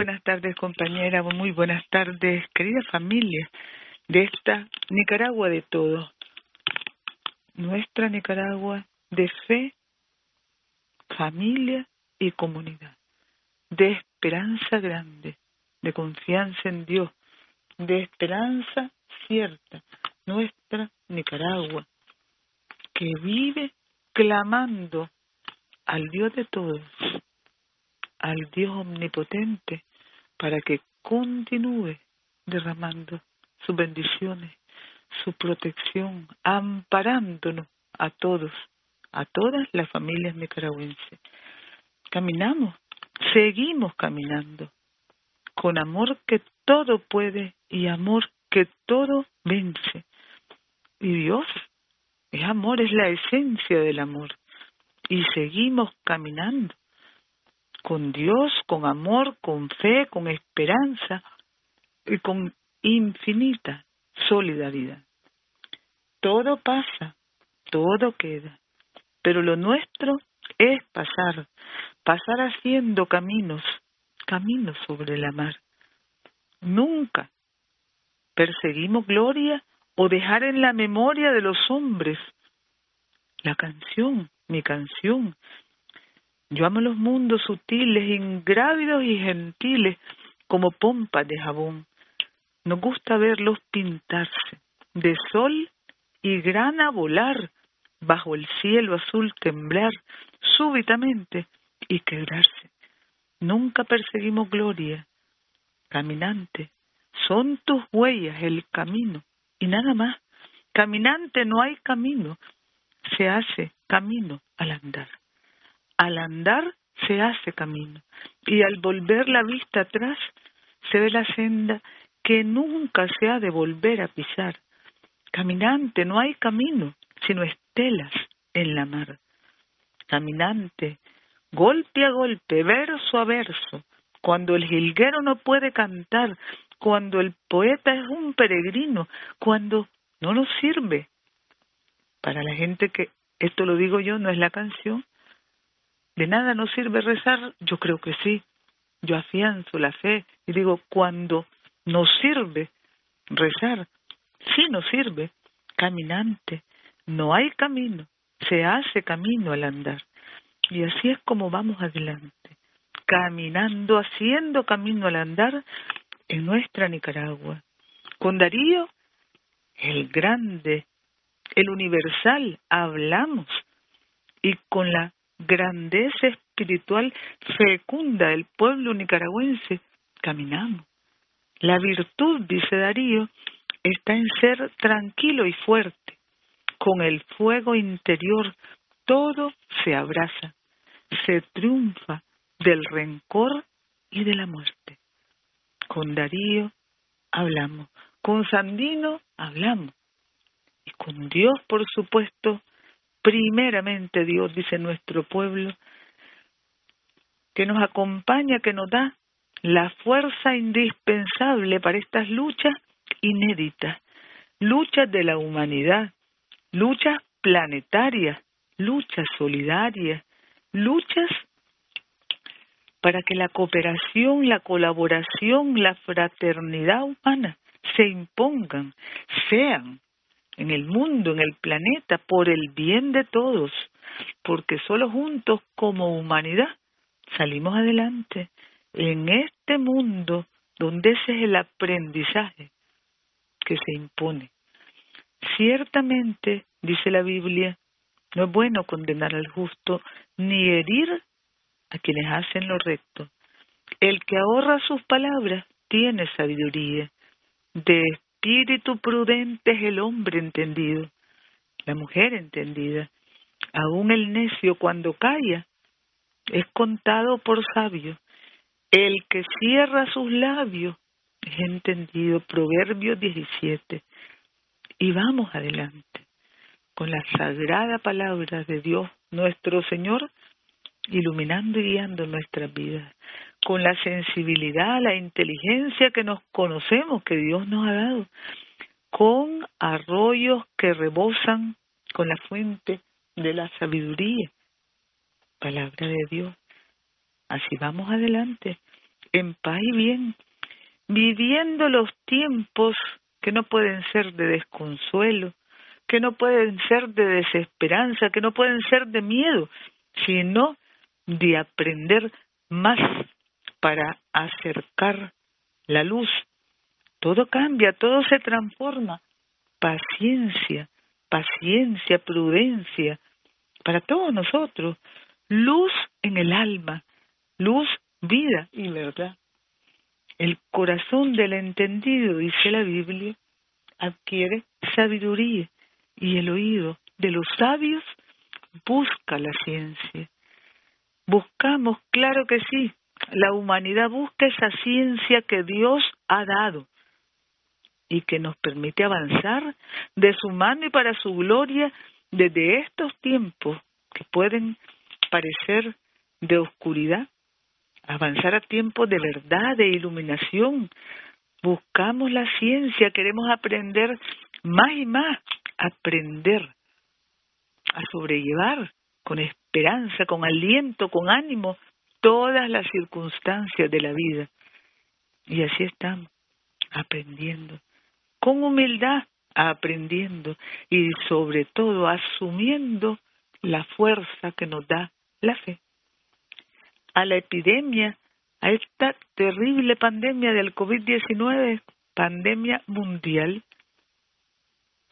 buenas tardes, compañera, muy buenas tardes, querida familia de esta Nicaragua de todos. Nuestra Nicaragua de fe, familia y comunidad. De esperanza grande, de confianza en Dios, de esperanza cierta. Nuestra Nicaragua, que vive clamando al Dios de todos, al Dios omnipotente, para que continúe derramando sus bendiciones, su protección, amparándonos a todos, a todas las familias nicaragüenses. Caminamos, seguimos caminando, con amor que todo puede y amor que todo vence. Y Dios es amor, es la esencia del amor. Y seguimos caminando con Dios, con amor, con fe, con esperanza y con infinita solidaridad. Todo pasa, todo queda, pero lo nuestro es pasar, pasar haciendo caminos, caminos sobre la mar. Nunca perseguimos gloria o dejar en la memoria de los hombres la canción, mi canción. Yo amo los mundos sutiles, ingrávidos y gentiles, como pompas de jabón. Nos gusta verlos pintarse, de sol y grana volar, bajo el cielo azul temblar súbitamente y quebrarse. Nunca perseguimos gloria. Caminante, son tus huellas el camino y nada más. Caminante no hay camino, se hace camino al andar. Al andar se hace camino y al volver la vista atrás se ve la senda que nunca se ha de volver a pisar. Caminante, no hay camino, sino estelas en la mar. Caminante, golpe a golpe, verso a verso, cuando el jilguero no puede cantar, cuando el poeta es un peregrino, cuando no nos sirve. Para la gente que esto lo digo yo, no es la canción, de nada nos sirve rezar, yo creo que sí. Yo afianzo la fe y digo, cuando nos sirve rezar, sí nos sirve, caminante, no hay camino, se hace camino al andar. Y así es como vamos adelante, caminando, haciendo camino al andar en nuestra Nicaragua. Con Darío, el grande, el universal, hablamos y con la grandeza espiritual fecunda del pueblo nicaragüense, caminamos. La virtud, dice Darío, está en ser tranquilo y fuerte. Con el fuego interior todo se abraza, se triunfa del rencor y de la muerte. Con Darío hablamos, con Sandino hablamos, y con Dios, por supuesto, primeramente Dios, dice nuestro pueblo, que nos acompaña, que nos da la fuerza indispensable para estas luchas inéditas, luchas de la humanidad, luchas planetarias, luchas solidarias, luchas para que la cooperación, la colaboración, la fraternidad humana se impongan, sean en el mundo, en el planeta, por el bien de todos, porque solo juntos como humanidad salimos adelante en este mundo donde ese es el aprendizaje que se impone. Ciertamente, dice la Biblia, no es bueno condenar al justo ni herir a quienes hacen lo recto. El que ahorra sus palabras tiene sabiduría. De espíritu prudente es el hombre entendido, la mujer entendida. Aún el necio cuando calla es contado por sabio. El que cierra sus labios es entendido. Proverbio 17. Y vamos adelante con la sagrada palabra de Dios, nuestro Señor, iluminando y guiando nuestras vidas, con la sensibilidad, la inteligencia que nos conocemos, que Dios nos ha dado, con arroyos que rebosan con la fuente de la sabiduría, palabra de Dios. Así vamos adelante en paz y bien, viviendo los tiempos que no pueden ser de desconsuelo, que no pueden ser de desesperanza, que no pueden ser de miedo, sino de aprender más para acercar la luz. Todo cambia, todo se transforma. Paciencia, paciencia, prudencia, para todos nosotros. Luz en el alma, luz, vida y verdad. El corazón del entendido, dice la Biblia, adquiere sabiduría y el oído de los sabios busca la ciencia. Buscamos, claro que sí, la humanidad busca esa ciencia que Dios ha dado y que nos permite avanzar de su mano y para su gloria desde estos tiempos que pueden parecer de oscuridad, avanzar a tiempos de verdad, de iluminación. Buscamos la ciencia, queremos aprender más y más, aprender a sobrellevar con esperanza, con aliento, con ánimo todas las circunstancias de la vida. Y así estamos, aprendiendo, con humildad, aprendiendo y sobre todo asumiendo la fuerza que nos da la fe. A la epidemia, a esta terrible pandemia del COVID-19, pandemia mundial,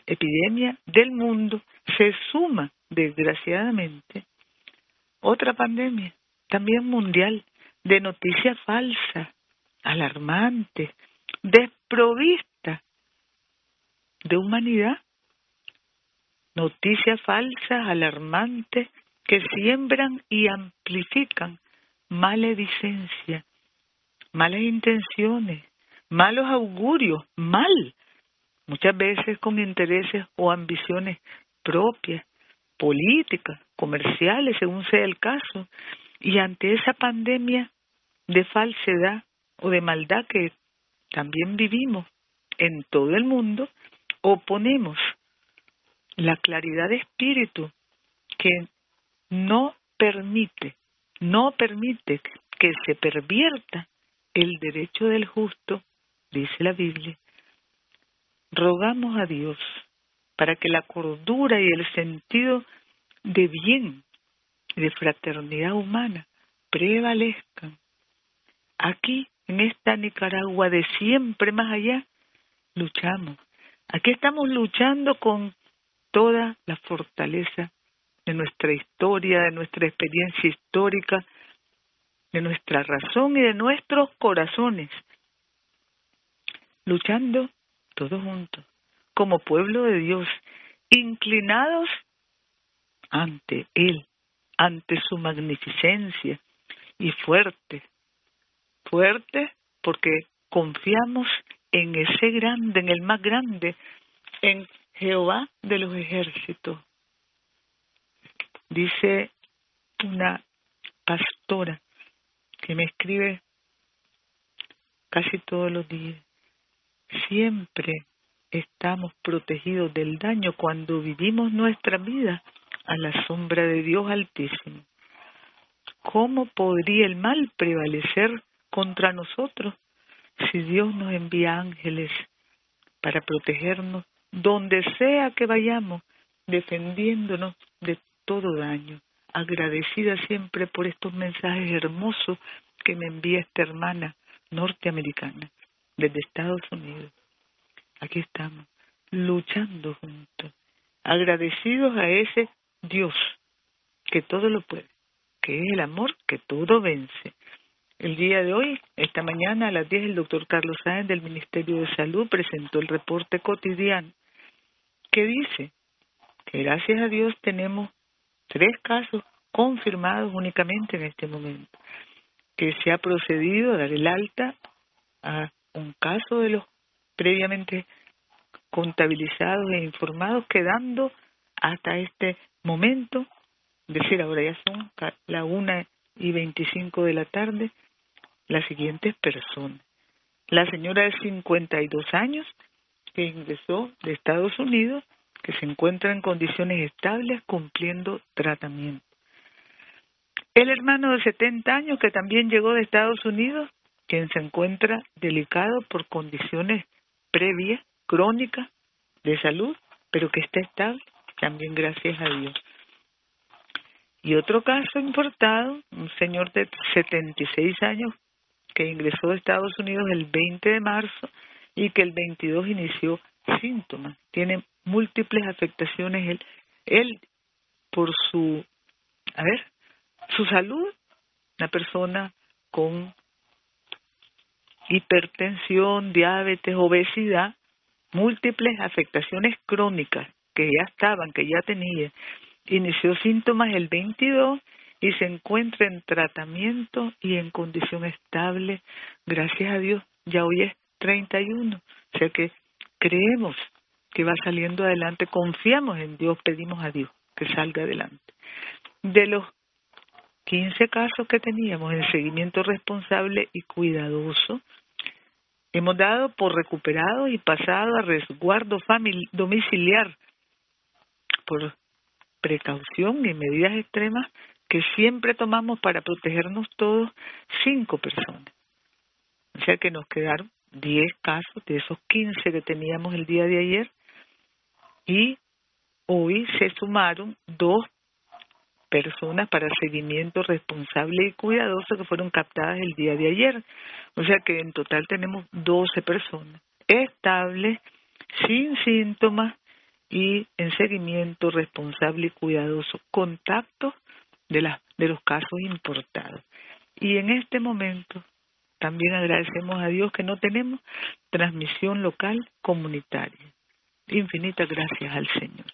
epidemia del mundo, se suma, desgraciadamente, otra pandemia, también mundial, de noticia falsa, alarmante, desprovista de humanidad. Noticias falsas, alarmantes, que siembran y amplifican maledicencia, malas intenciones, malos augurios, mal, muchas veces con intereses o ambiciones propias, políticas, comerciales, según sea el caso, y ante esa pandemia de falsedad o de maldad que también vivimos en todo el mundo, oponemos la claridad de espíritu que no permite, no permite que se pervierta el derecho del justo, dice la Biblia. Rogamos a Dios para que la cordura y el sentido de bien de fraternidad humana prevalezcan. Aquí, en esta Nicaragua de siempre más allá, luchamos. Aquí estamos luchando con toda la fortaleza de nuestra historia, de nuestra experiencia histórica, de nuestra razón y de nuestros corazones, luchando todos juntos, como pueblo de Dios, inclinados ante Él, ante su magnificencia y fuerte, fuerte porque confiamos en ese grande, en el más grande, en Jehová de los ejércitos. Dice una pastora que me escribe casi todos los días, siempre estamos protegidos del daño cuando vivimos nuestra vida a la sombra de Dios Altísimo. ¿Cómo podría el mal prevalecer contra nosotros si Dios nos envía ángeles para protegernos donde sea que vayamos, defendiéndonos de todo daño? Agradecida siempre por estos mensajes hermosos que me envía esta hermana norteamericana desde Estados Unidos. Aquí estamos, luchando juntos, agradecidos a ese Dios, que todo lo puede, que es el amor que todo vence. El día de hoy, esta mañana a las 10, el doctor Carlos Sáenz del Ministerio de Salud presentó el reporte cotidiano que dice que gracias a Dios tenemos tres casos confirmados únicamente en este momento, que se ha procedido a dar el alta a un caso de los previamente contabilizados e informados, quedando hasta este momento, decir ahora ya son la una y veinticinco de la tarde, las siguientes personas. La señora de 52 años que ingresó de Estados Unidos, que se encuentra en condiciones estables cumpliendo tratamiento. El hermano de 70 años que también llegó de Estados Unidos quien se encuentra delicado por condiciones previas, crónicas, de salud, pero que está estable, también gracias a Dios. Y otro caso importado, un señor de 76 años que ingresó a Estados Unidos el 20 de marzo y que el 22 inició síntomas. Tiene múltiples afectaciones él, él por su, a ver, su salud, una persona con hipertensión, diabetes, obesidad, múltiples afectaciones crónicas que ya estaban, que ya tenía. Inició síntomas el 22 y se encuentra en tratamiento y en condición estable. Gracias a Dios, ya hoy es 31. O sea que creemos que va saliendo adelante, confiamos en Dios, pedimos a Dios que salga adelante. De los 15 casos que teníamos en seguimiento responsable y cuidadoso, hemos dado por recuperado y pasado a resguardo domiciliar por precaución y medidas extremas que siempre tomamos para protegernos todos cinco personas. O sea que nos quedaron 10 casos de esos 15 que teníamos el día de ayer y hoy se sumaron dos personas para seguimiento responsable y cuidadoso que fueron captadas el día de ayer. O sea que en total tenemos 12 personas estables, sin síntomas y en seguimiento responsable y cuidadoso, contacto de, las, de los casos importados. Y en este momento también agradecemos a Dios que no tenemos transmisión local comunitaria. Infinitas gracias al Señor.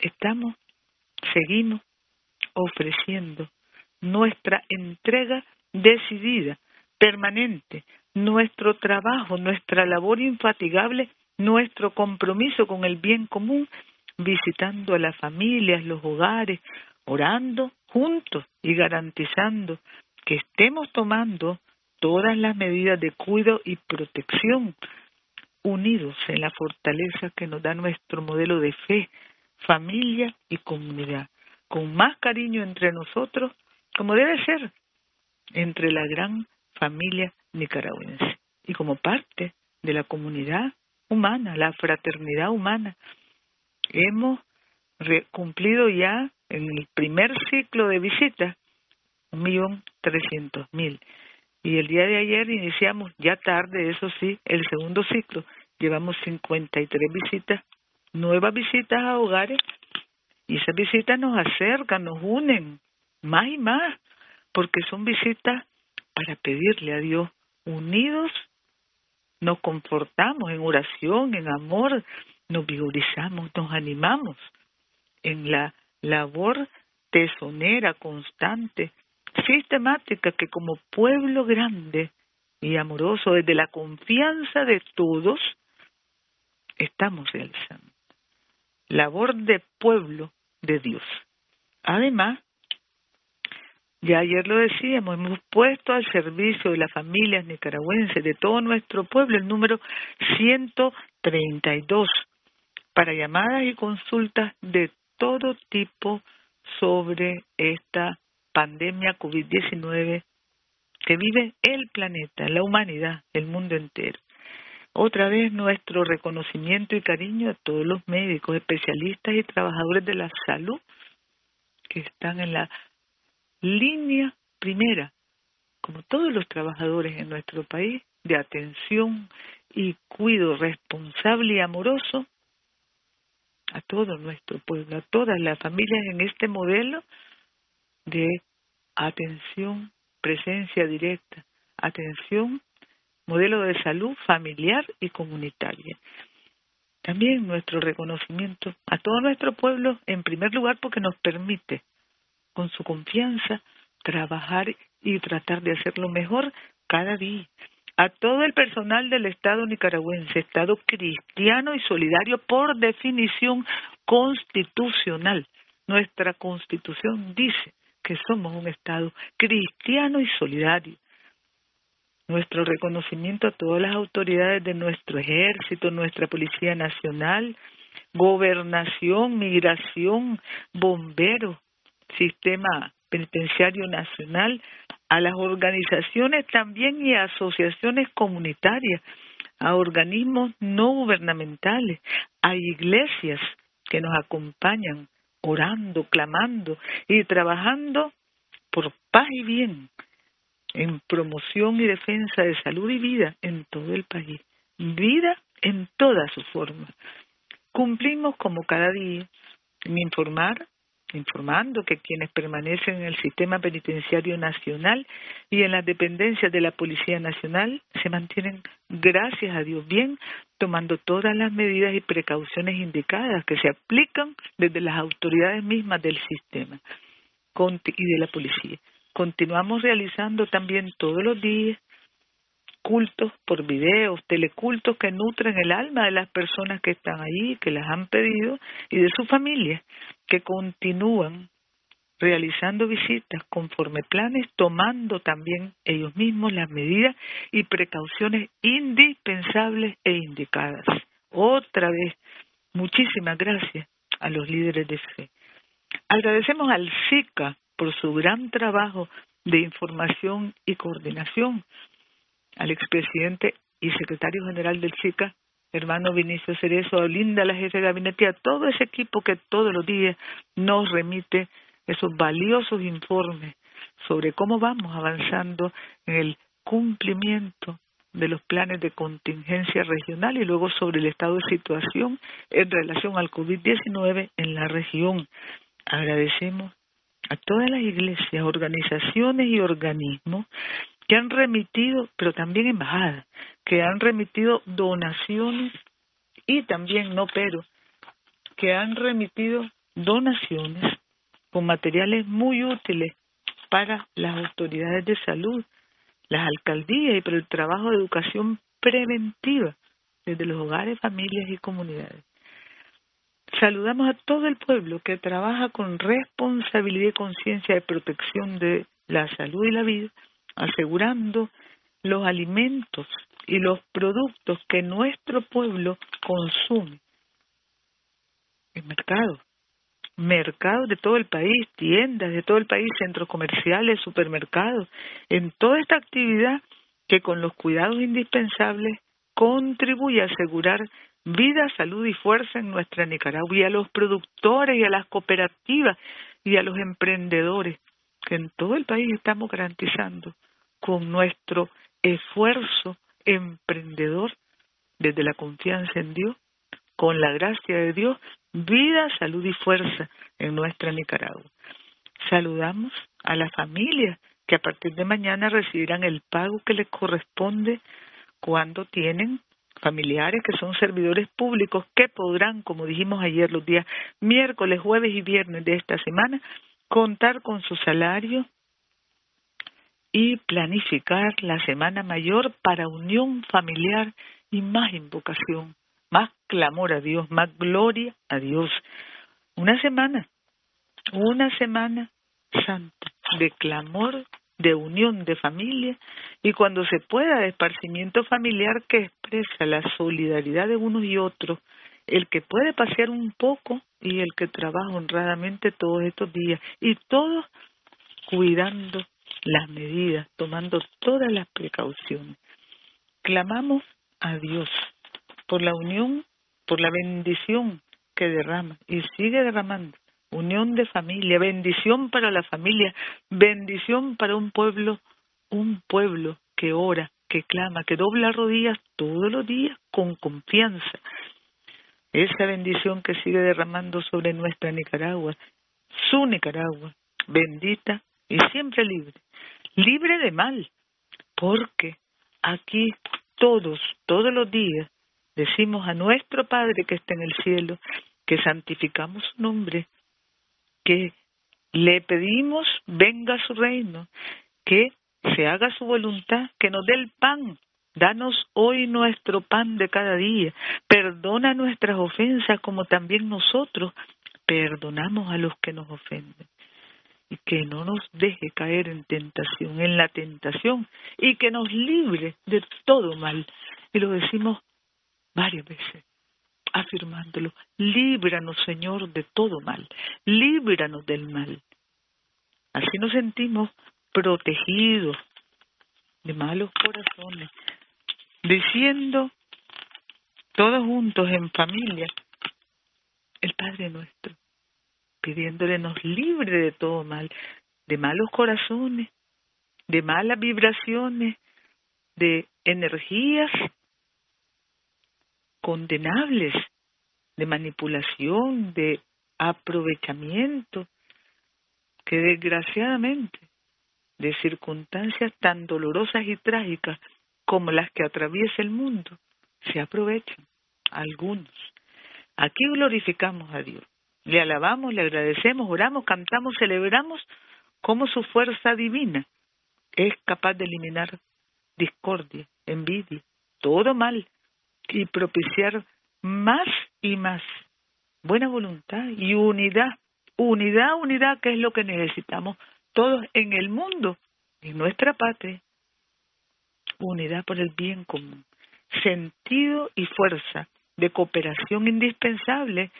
Estamos, seguimos ofreciendo nuestra entrega decidida, permanente, nuestro trabajo, nuestra labor infatigable, nuestro compromiso con el bien común, visitando a las familias, los hogares, orando juntos y garantizando que estemos tomando todas las medidas de cuidado y protección, unidos en la fortaleza que nos da nuestro modelo de fe, familia y comunidad, con más cariño entre nosotros, como debe ser, entre la gran familia nicaragüense y como parte de la comunidad humana, la fraternidad humana. Hemos cumplido ya en el primer ciclo de visitas un millón trescientos mil y el día de ayer iniciamos ya tarde, eso sí, el segundo ciclo. Llevamos 53 visitas, nuevas visitas a hogares y esas visitas nos acercan, nos unen más y más, porque son visitas para pedirle a Dios unidos nos confortamos en oración, en amor, nos vigorizamos, nos animamos en la labor tesonera, constante, sistemática que como pueblo grande y amoroso, desde la confianza de todos, estamos realizando. Labor de pueblo de Dios. Además, ya ayer lo decíamos, hemos puesto al servicio de las familias nicaragüenses, de todo nuestro pueblo, el número 132 para llamadas y consultas de todo tipo sobre esta pandemia COVID-19 que vive el planeta, la humanidad, el mundo entero. Otra vez nuestro reconocimiento y cariño a todos los médicos, especialistas y trabajadores de la salud que están en la línea primera, como todos los trabajadores en nuestro país, de atención y cuido responsable y amoroso a todo nuestro pueblo, a todas las familias en este modelo de atención, presencia directa, atención, modelo de salud familiar y comunitaria. También nuestro reconocimiento a todo nuestro pueblo, en primer lugar, porque nos permite con su confianza, trabajar y tratar de hacerlo mejor cada día. A todo el personal del Estado nicaragüense, Estado cristiano y solidario por definición constitucional. Nuestra constitución dice que somos un Estado cristiano y solidario. Nuestro reconocimiento a todas las autoridades de nuestro ejército, nuestra Policía Nacional, gobernación, migración, bomberos, sistema penitenciario nacional, a las organizaciones también y asociaciones comunitarias, a organismos no gubernamentales, a iglesias que nos acompañan orando, clamando y trabajando por paz y bien, en promoción y defensa de salud y vida en todo el país. Vida en toda su forma. Cumplimos como cada día en informar, informando que quienes permanecen en el sistema penitenciario nacional y en las dependencias de la Policía Nacional se mantienen, gracias a Dios, bien, tomando todas las medidas y precauciones indicadas que se aplican desde las autoridades mismas del sistema y de la policía. Continuamos realizando también todos los días cultos por videos, telecultos que nutren el alma de las personas que están allí, que las han pedido, y de su familia, que continúan realizando visitas conforme planes, tomando también ellos mismos las medidas y precauciones indispensables e indicadas. Otra vez, muchísimas gracias a los líderes de fe. Agradecemos al SICA por su gran trabajo de información y coordinación, al expresidente y secretario general del SICA, hermano Vinicio Cerezo, a Linda, la jefe de gabinete, a todo ese equipo que todos los días nos remite esos valiosos informes sobre cómo vamos avanzando en el cumplimiento de los planes de contingencia regional y luego sobre el estado de situación en relación al COVID-19 en la región. Agradecemos a todas las iglesias, organizaciones y organismos que han remitido, pero también embajadas, que han remitido donaciones y también, no pero, que han remitido donaciones con materiales muy útiles para las autoridades de salud, las alcaldías y para el trabajo de educación preventiva desde los hogares, familias y comunidades. Saludamos a todo el pueblo que trabaja con responsabilidad y conciencia de protección de la salud y la vida asegurando los alimentos y los productos que nuestro pueblo consume. El mercado, mercados de todo el país, tiendas de todo el país, centros comerciales, supermercados, en toda esta actividad que con los cuidados indispensables contribuye a asegurar vida, salud y fuerza en nuestra Nicaragua y a los productores y a las cooperativas y a los emprendedores que en todo el país estamos garantizando con nuestro esfuerzo emprendedor desde la confianza en Dios, con la gracia de Dios, vida, salud y fuerza en nuestra Nicaragua. Saludamos a las familias que a partir de mañana recibirán el pago que les corresponde cuando tienen familiares que son servidores públicos que podrán, como dijimos ayer, los días miércoles, jueves y viernes de esta semana, contar con su salario y planificar la semana mayor para unión familiar y más invocación, más clamor a Dios, más gloria a Dios. Una semana, una semana santa de clamor, de unión de familia y cuando se pueda de esparcimiento familiar que expresa la solidaridad de unos y otros, el que puede pasear un poco y el que trabaja honradamente todos estos días y todos cuidando las medidas, tomando todas las precauciones. Clamamos a Dios por la unión, por la bendición que derrama y sigue derramando. Unión de familia, bendición para la familia, bendición para un pueblo, un pueblo que ora, que clama, que dobla rodillas todos los días con confianza. Esa bendición que sigue derramando sobre nuestra Nicaragua, su Nicaragua, bendita y siempre libre libre de mal, porque aquí todos, todos los días, decimos a nuestro Padre que está en el cielo, que santificamos su nombre, que le pedimos venga a su reino, que se haga su voluntad, que nos dé el pan. Danos hoy nuestro pan de cada día. Perdona nuestras ofensas como también nosotros perdonamos a los que nos ofenden y que no nos deje caer en tentación, en la tentación, y que nos libre de todo mal. Y lo decimos varias veces, afirmándolo, líbranos Señor de todo mal, líbranos del mal. Así nos sentimos protegidos de malos corazones, diciendo todos juntos en familia el Padre nuestro, pidiéndole nos libre de todo mal, de malos corazones, de malas vibraciones, de energías condenables, de manipulación, de aprovechamiento, que desgraciadamente de circunstancias tan dolorosas y trágicas como las que atraviesa el mundo, se aprovechan algunos. Aquí glorificamos a Dios, le alabamos, le agradecemos, oramos, cantamos, celebramos cómo su fuerza divina es capaz de eliminar discordia, envidia, todo mal y propiciar más y más buena voluntad y unidad, unidad, unidad, que es lo que necesitamos todos en el mundo, en nuestra patria. Unidad por el bien común, sentido y fuerza de cooperación indispensable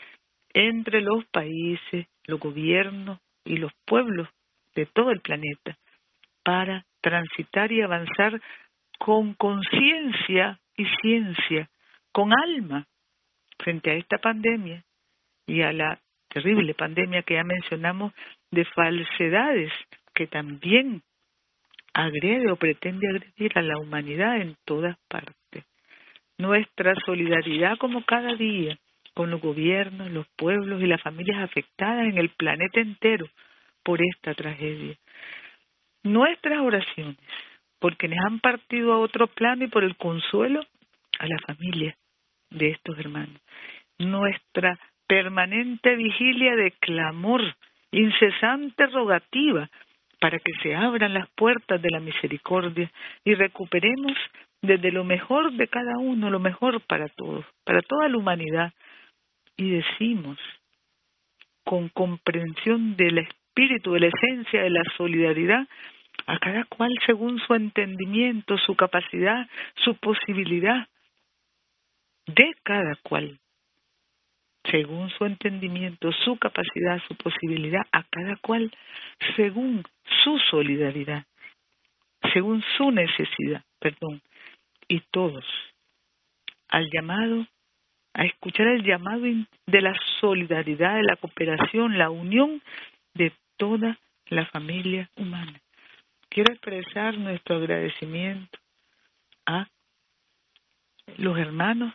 entre los países, los gobiernos y los pueblos de todo el planeta para transitar y avanzar con conciencia y ciencia, con alma, frente a esta pandemia y a la terrible pandemia que ya mencionamos de falsedades que también agrede o pretende agredir a la humanidad en todas partes. Nuestra solidaridad como cada día con los gobiernos, los pueblos y las familias afectadas en el planeta entero por esta tragedia. Nuestras oraciones por quienes han partido a otro plano y por el consuelo a la familia de estos hermanos. Nuestra permanente vigilia de clamor, incesante rogativa, para que se abran las puertas de la misericordia y recuperemos desde lo mejor de cada uno, lo mejor para todos, para toda la humanidad. Y decimos, con comprensión del espíritu, de la esencia de la solidaridad, a cada cual según su entendimiento, su capacidad, su posibilidad, de cada cual según su entendimiento, su capacidad, su posibilidad, a cada cual según su solidaridad, según su necesidad, perdón, y todos al llamado, a escuchar el llamado de la solidaridad, de la cooperación, la unión de toda la familia humana. Quiero expresar nuestro agradecimiento a los hermanos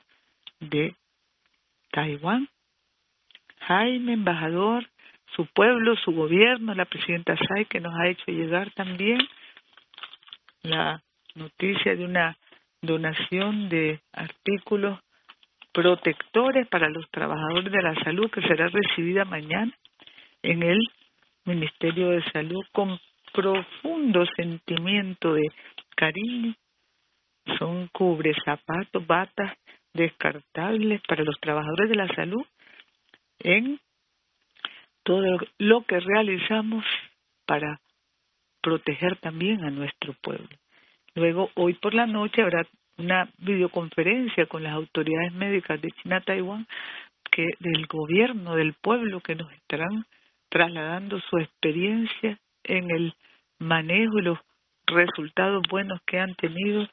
de Taiwán Jaime, embajador, su pueblo, su gobierno, la presidenta Say, que nos ha hecho llegar también la noticia de una donación de artículos protectores para los trabajadores de la salud que será recibida mañana en el Ministerio de Salud con profundo sentimiento de cariño. Son cubre zapatos, batas descartables para los trabajadores de la salud en todo lo que realizamos para proteger también a nuestro pueblo. Luego, hoy por la noche habrá una videoconferencia con las autoridades médicas de China, Taiwán, que del gobierno del pueblo que nos estarán trasladando su experiencia en el manejo y los resultados buenos que han tenido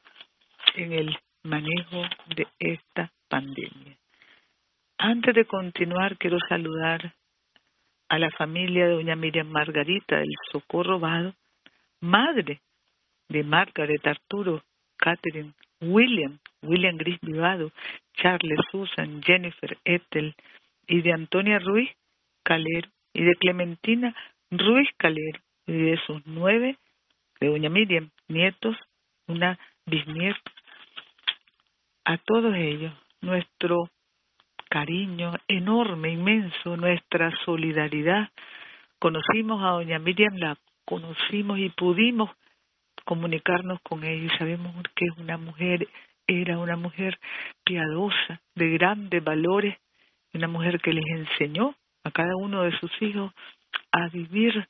en el manejo de esta pandemia. Antes de continuar, quiero saludar a la familia de doña Miriam Margarita del Socorro Vado, madre de Margaret Arturo, Catherine, William, William Gris Vivado, Charles Susan, Jennifer Ethel y de Antonia Ruiz Calero y de Clementina Ruiz Calero y de sus nueve, de doña Miriam, nietos, una bisnieta. A todos ellos, nuestro cariño enorme, inmenso, nuestra solidaridad. Conocimos a doña Miriam, la conocimos y pudimos comunicarnos con ella y sabemos que es una mujer, era una mujer piadosa, de grandes valores, una mujer que les enseñó a cada uno de sus hijos a vivir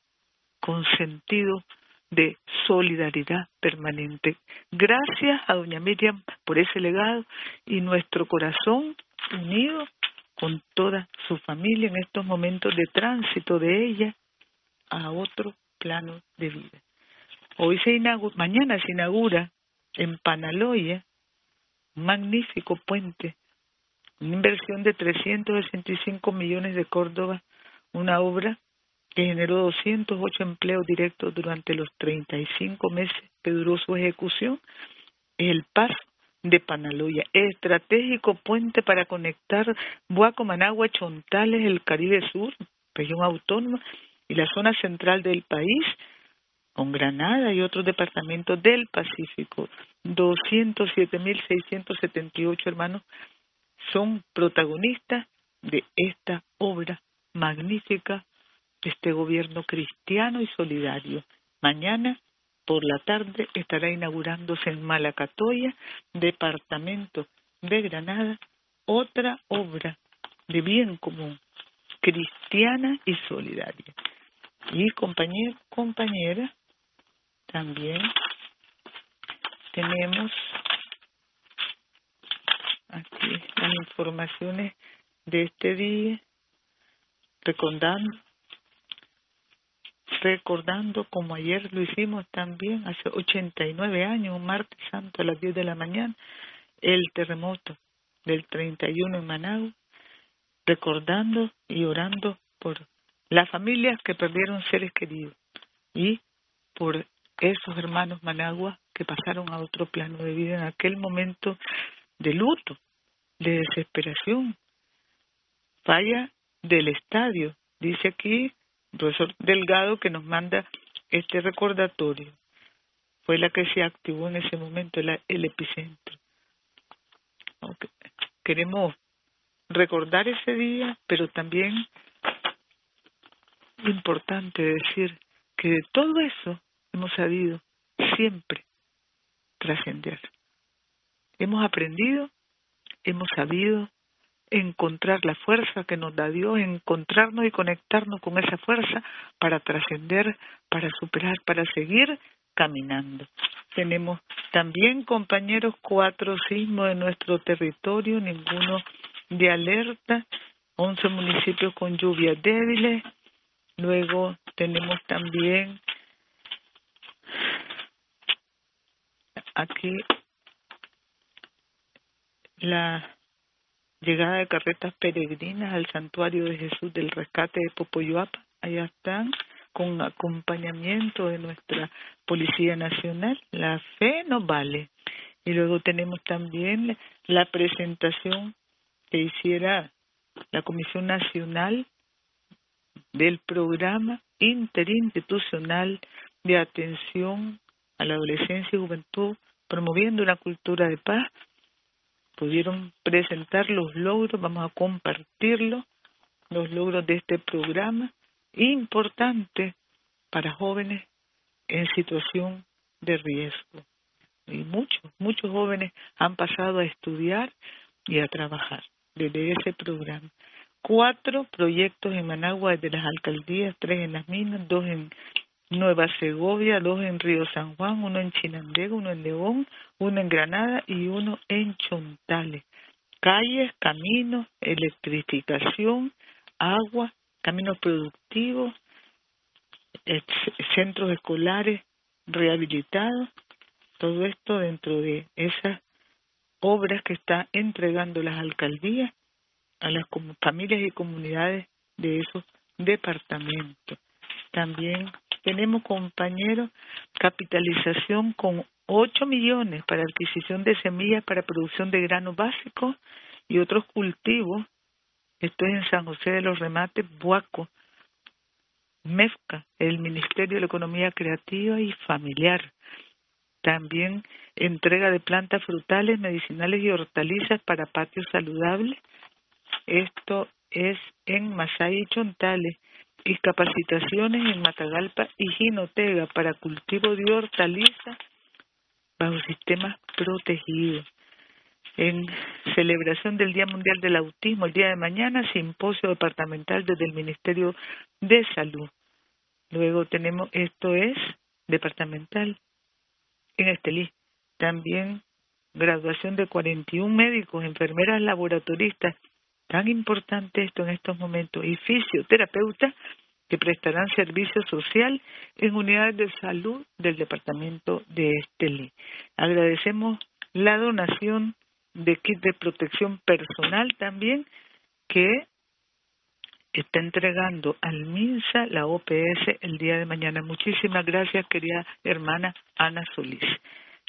con sentido de solidaridad permanente. Gracias a doña Miriam por ese legado y nuestro corazón unido con toda su familia en estos momentos de tránsito de ella a otro plano de vida. Hoy se inaugura, mañana se inaugura en Panaloya un magnífico puente, una inversión de 365 millones de Córdoba, una obra que generó 208 empleos directos durante los 35 meses que duró su ejecución, es el paso de Panaloya, estratégico puente para conectar Buaco, Managua, Chontales, el Caribe Sur, región autónoma, y la zona central del país, con Granada y otros departamentos del Pacífico. 207.678 hermanos son protagonistas de esta obra magnífica de este gobierno cristiano y solidario. Mañana por la tarde estará inaugurándose en Malacatoya, departamento de Granada, otra obra de bien común, cristiana y solidaria. Y compañero, compañera, también tenemos aquí las informaciones de este día, recordando, recordando como ayer lo hicimos también, hace 89 años, un martes santo a las 10 de la mañana, el terremoto del 31 en Managua, recordando y orando por las familias que perdieron seres queridos y por esos hermanos Managua que pasaron a otro plano de vida en aquel momento de luto, de desesperación. Falla del estadio, dice aquí profesor Delgado que nos manda este recordatorio. Fue la que se activó en ese momento el, el epicentro. Queremos recordar ese día, pero también importante decir que de todo eso hemos sabido siempre trascender. Hemos aprendido, hemos sabido encontrar la fuerza que nos da Dios, encontrarnos y conectarnos con esa fuerza para trascender, para superar, para seguir caminando. Tenemos también, compañeros, cuatro sismos en nuestro territorio, ninguno de alerta, once municipios con lluvias débiles. Luego tenemos también aquí la llegada de carretas peregrinas al santuario de Jesús del Rescate de Popoyoapa. Allá están con acompañamiento de nuestra Policía Nacional. La fe no vale. Y luego tenemos también la presentación que hiciera la Comisión Nacional del Programa Interinstitucional de Atención a la Adolescencia y Juventud, promoviendo una cultura de paz. Pudieron presentar los logros, vamos a compartirlos, los logros de este programa, importante para jóvenes en situación de riesgo. Y muchos, muchos jóvenes han pasado a estudiar y a trabajar desde ese programa. Cuatro proyectos en Managua desde las alcaldías, tres en las minas, dos en Nueva Segovia, dos en Río San Juan, uno en Chinandega, uno en León, uno en Granada y uno en Chontales. Calles, caminos, electrificación, agua, caminos productivos, centros escolares rehabilitados, todo esto dentro de esas obras que está entregando las alcaldías a las familias y comunidades de esos departamentos. También tenemos, compañeros, capitalización con 8 millones para adquisición de semillas para producción de granos básicos y otros cultivos. Esto es en San José de los Remates, Buaco, MEFCA, el Ministerio de la Economía Creativa y Familiar. También entrega de plantas frutales, medicinales y hortalizas para patios saludables. Esto es en Masay y Chontales. Y capacitaciones en Matagalpa y Jinotega para cultivo de hortalizas bajo sistemas protegidos. En celebración del Día Mundial del Autismo, el día de mañana, simposio departamental desde el Ministerio de Salud. Luego tenemos, esto es departamental, en Estelí. También graduación de 41 médicos, enfermeras laboratoristas, tan importante esto en estos momentos, y fisioterapeutas que prestarán servicio social en unidades de salud del departamento de Estelí. Agradecemos la donación de kit de protección personal también que está entregando al MINSA la OPS el día de mañana. Muchísimas gracias, querida hermana Ana Solís.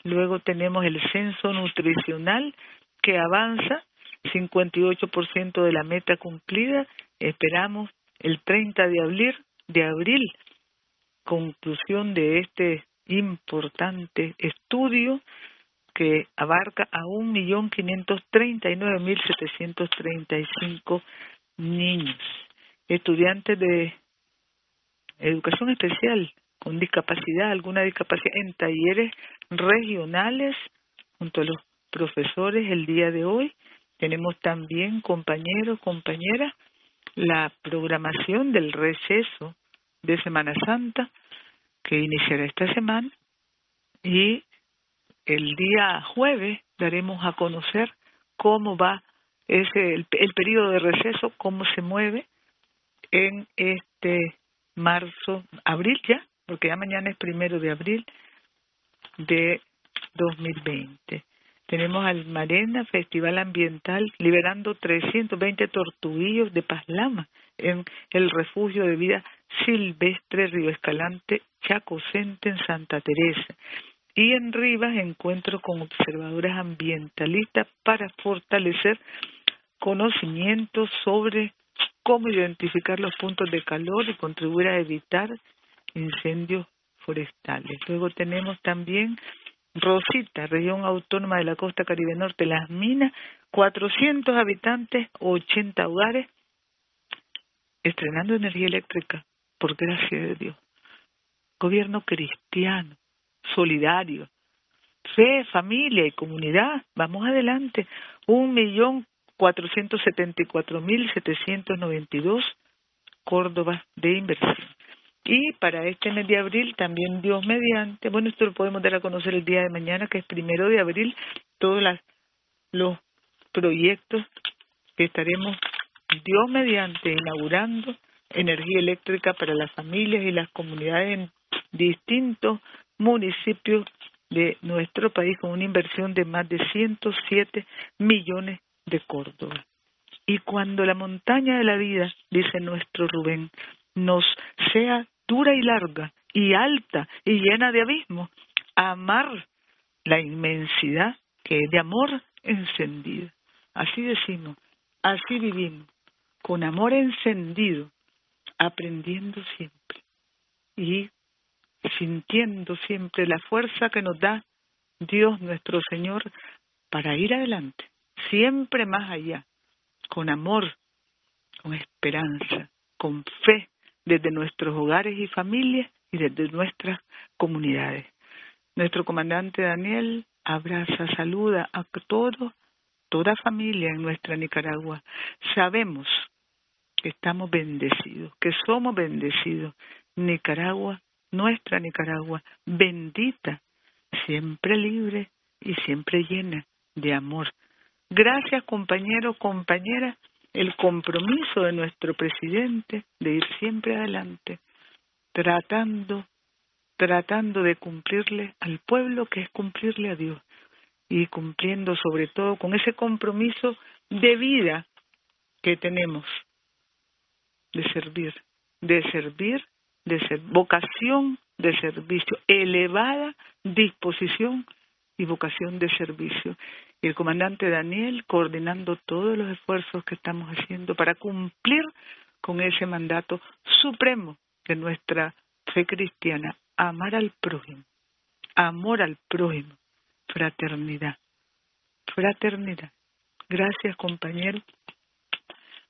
Luego tenemos el censo nutricional que avanza, 58% de la meta cumplida. Esperamos el 30 de abril, de abril conclusión de este importante estudio que abarca a 1.539.735 niños, estudiantes de educación especial con discapacidad, alguna discapacidad, en talleres regionales junto a los profesores el día de hoy. Tenemos también, compañeros, compañeras, la programación del receso de Semana Santa que iniciará esta semana y el día jueves daremos a conocer cómo va ese el, el periodo de receso, cómo se mueve en este marzo, abril ya, porque ya mañana es primero de abril de 2020. Tenemos al Marena Festival Ambiental liberando 320 tortuguillos de Paslama en el refugio de vida silvestre Río Escalante Chacocente en Santa Teresa. Y en Rivas encuentro con observadores ambientalistas para fortalecer conocimientos sobre cómo identificar los puntos de calor y contribuir a evitar incendios forestales. Luego tenemos también Rosita, región autónoma de la costa caribe norte, Las Minas, 400 habitantes, 80 hogares, estrenando energía eléctrica, por gracia de Dios. Gobierno cristiano, solidario, fe, familia y comunidad, vamos adelante. Un millón cuatrocientos setenta y cuatro mil setecientos noventa y dos Córdoba de inversión. Y para este mes de abril, también Dios mediante, bueno, esto lo podemos dar a conocer el día de mañana, que es primero de abril, todos los proyectos que estaremos Dios mediante inaugurando energía eléctrica para las familias y las comunidades en distintos municipios de nuestro país con una inversión de más de 107 millones de Córdoba. Y cuando la montaña de la vida, dice nuestro Rubén, nos sea dura y larga y alta y llena de abismos, amar la inmensidad que es de amor encendido. Así decimos, así vivimos, con amor encendido, aprendiendo siempre y sintiendo siempre la fuerza que nos da Dios nuestro Señor para ir adelante, siempre más allá, con amor, con esperanza, con fe, desde nuestros hogares y familias y desde nuestras comunidades. Nuestro comandante Daniel abraza, saluda a todos, toda familia en nuestra Nicaragua. Sabemos que estamos bendecidos, que somos bendecidos. Nicaragua, nuestra Nicaragua, bendita, siempre libre y siempre llena de amor. Gracias compañeros, compañeras el compromiso de nuestro presidente de ir siempre adelante, tratando, tratando de cumplirle al pueblo que es cumplirle a Dios y cumpliendo sobre todo con ese compromiso de vida que tenemos de servir, de servir, de ser vocación de servicio, elevada disposición y vocación de servicio y el comandante Daniel coordinando todos los esfuerzos que estamos haciendo para cumplir con ese mandato supremo de nuestra fe cristiana, amar al prójimo, amor al prójimo, fraternidad, fraternidad. Gracias compañero.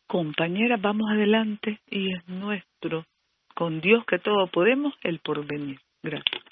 Compañera, vamos adelante y es nuestro, con Dios que todo podemos, el porvenir. Gracias.